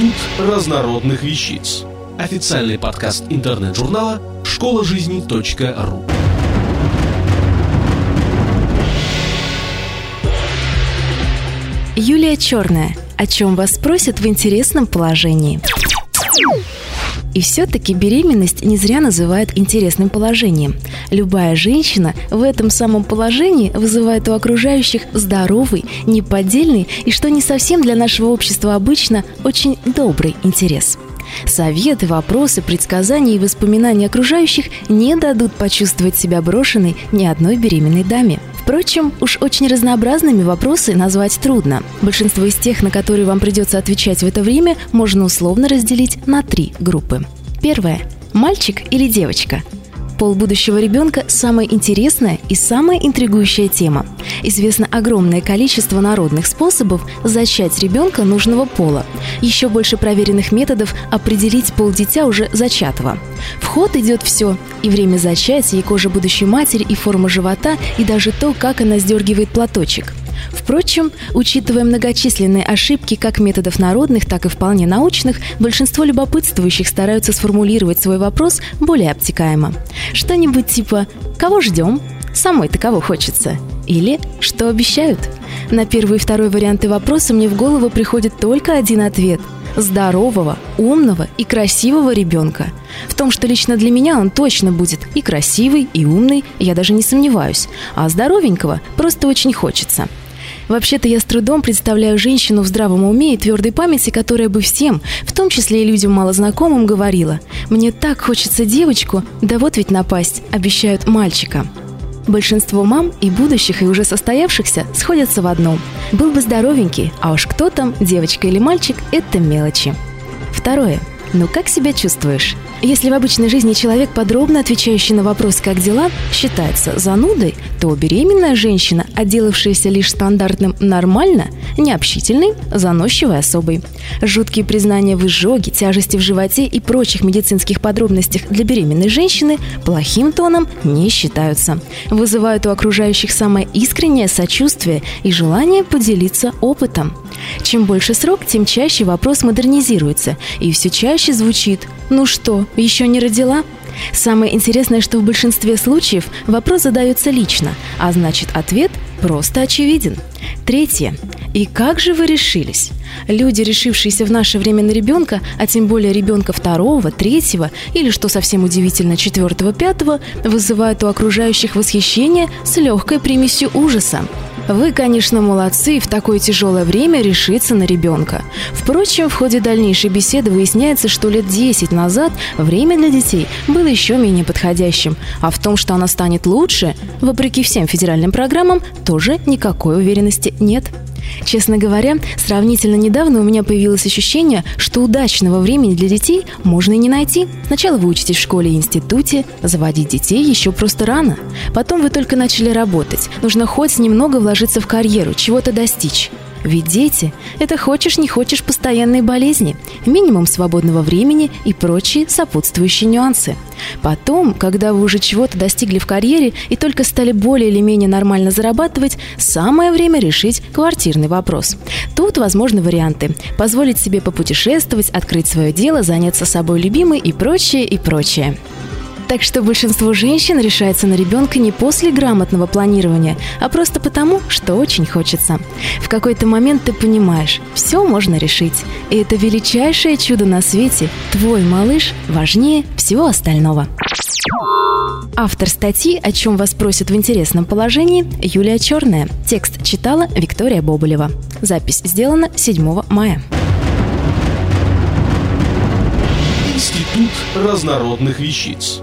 Институт разнородных вещиц. Официальный подкаст интернет-журнала школа жизни .ру. Юлия Черная. О чем вас спросят в интересном положении. И все-таки беременность не зря называют интересным положением. Любая женщина в этом самом положении вызывает у окружающих здоровый, неподдельный и, что не совсем для нашего общества обычно, очень добрый интерес. Советы, вопросы, предсказания и воспоминания окружающих не дадут почувствовать себя брошенной ни одной беременной даме. Впрочем, уж очень разнообразными вопросы назвать трудно. Большинство из тех, на которые вам придется отвечать в это время, можно условно разделить на три группы. Первое. Мальчик или девочка? Пол будущего ребенка – самая интересная и самая интригующая тема. Известно огромное количество народных способов зачать ребенка нужного пола. Еще больше проверенных методов определить пол дитя уже зачатого. В ход идет все – и время зачатия, и кожа будущей матери, и форма живота, и даже то, как она сдергивает платочек. Впрочем, учитывая многочисленные ошибки как методов народных, так и вполне научных, большинство любопытствующих стараются сформулировать свой вопрос более обтекаемо. Что-нибудь типа «Кого ждем?» «Самой-то кого хочется?» Или «Что обещают?» На первый и второй варианты вопроса мне в голову приходит только один ответ – здорового, умного и красивого ребенка. В том, что лично для меня он точно будет и красивый, и умный, я даже не сомневаюсь. А здоровенького просто очень хочется – Вообще-то я с трудом представляю женщину в здравом уме и твердой памяти, которая бы всем, в том числе и людям малознакомым, говорила «Мне так хочется девочку, да вот ведь напасть, обещают мальчика». Большинство мам и будущих, и уже состоявшихся сходятся в одном. Был бы здоровенький, а уж кто там, девочка или мальчик, это мелочи. Второе. Ну как себя чувствуешь? Если в обычной жизни человек, подробно отвечающий на вопрос «как дела?», считается занудой, то беременная женщина, отделавшаяся лишь стандартным «нормально», необщительной, заносчивой особой. Жуткие признания в изжоге, тяжести в животе и прочих медицинских подробностях для беременной женщины плохим тоном не считаются. Вызывают у окружающих самое искреннее сочувствие и желание поделиться опытом. Чем больше срок, тем чаще вопрос модернизируется, и все чаще звучит «Ну что, еще не родила?» Самое интересное, что в большинстве случаев вопрос задается лично, а значит ответ просто очевиден. Третье. И как же вы решились? Люди, решившиеся в наше время на ребенка, а тем более ребенка второго, третьего или, что совсем удивительно, четвертого, пятого, вызывают у окружающих восхищение с легкой примесью ужаса. Вы, конечно, молодцы в такое тяжелое время решиться на ребенка. Впрочем, в ходе дальнейшей беседы выясняется, что лет 10 назад время для детей было еще менее подходящим, а в том, что она станет лучше, вопреки всем федеральным программам, тоже никакой уверенности нет. Честно говоря, сравнительно недавно у меня появилось ощущение, что удачного времени для детей можно и не найти. Сначала вы учитесь в школе и институте, заводить детей еще просто рано. Потом вы только начали работать. Нужно хоть немного вложиться в карьеру, чего-то достичь. Ведь дети – это хочешь не хочешь постоянные болезни, минимум свободного времени и прочие сопутствующие нюансы. Потом, когда вы уже чего-то достигли в карьере и только стали более или менее нормально зарабатывать, самое время решить квартирный вопрос. Тут возможны варианты – позволить себе попутешествовать, открыть свое дело, заняться собой любимой и прочее, и прочее. Так что большинство женщин решается на ребенка не после грамотного планирования, а просто потому, что очень хочется. В какой-то момент ты понимаешь, все можно решить. И это величайшее чудо на свете. Твой малыш важнее всего остального. Автор статьи «О чем вас просят в интересном положении» Юлия Черная. Текст читала Виктория Боболева. Запись сделана 7 мая. Институт разнородных вещиц.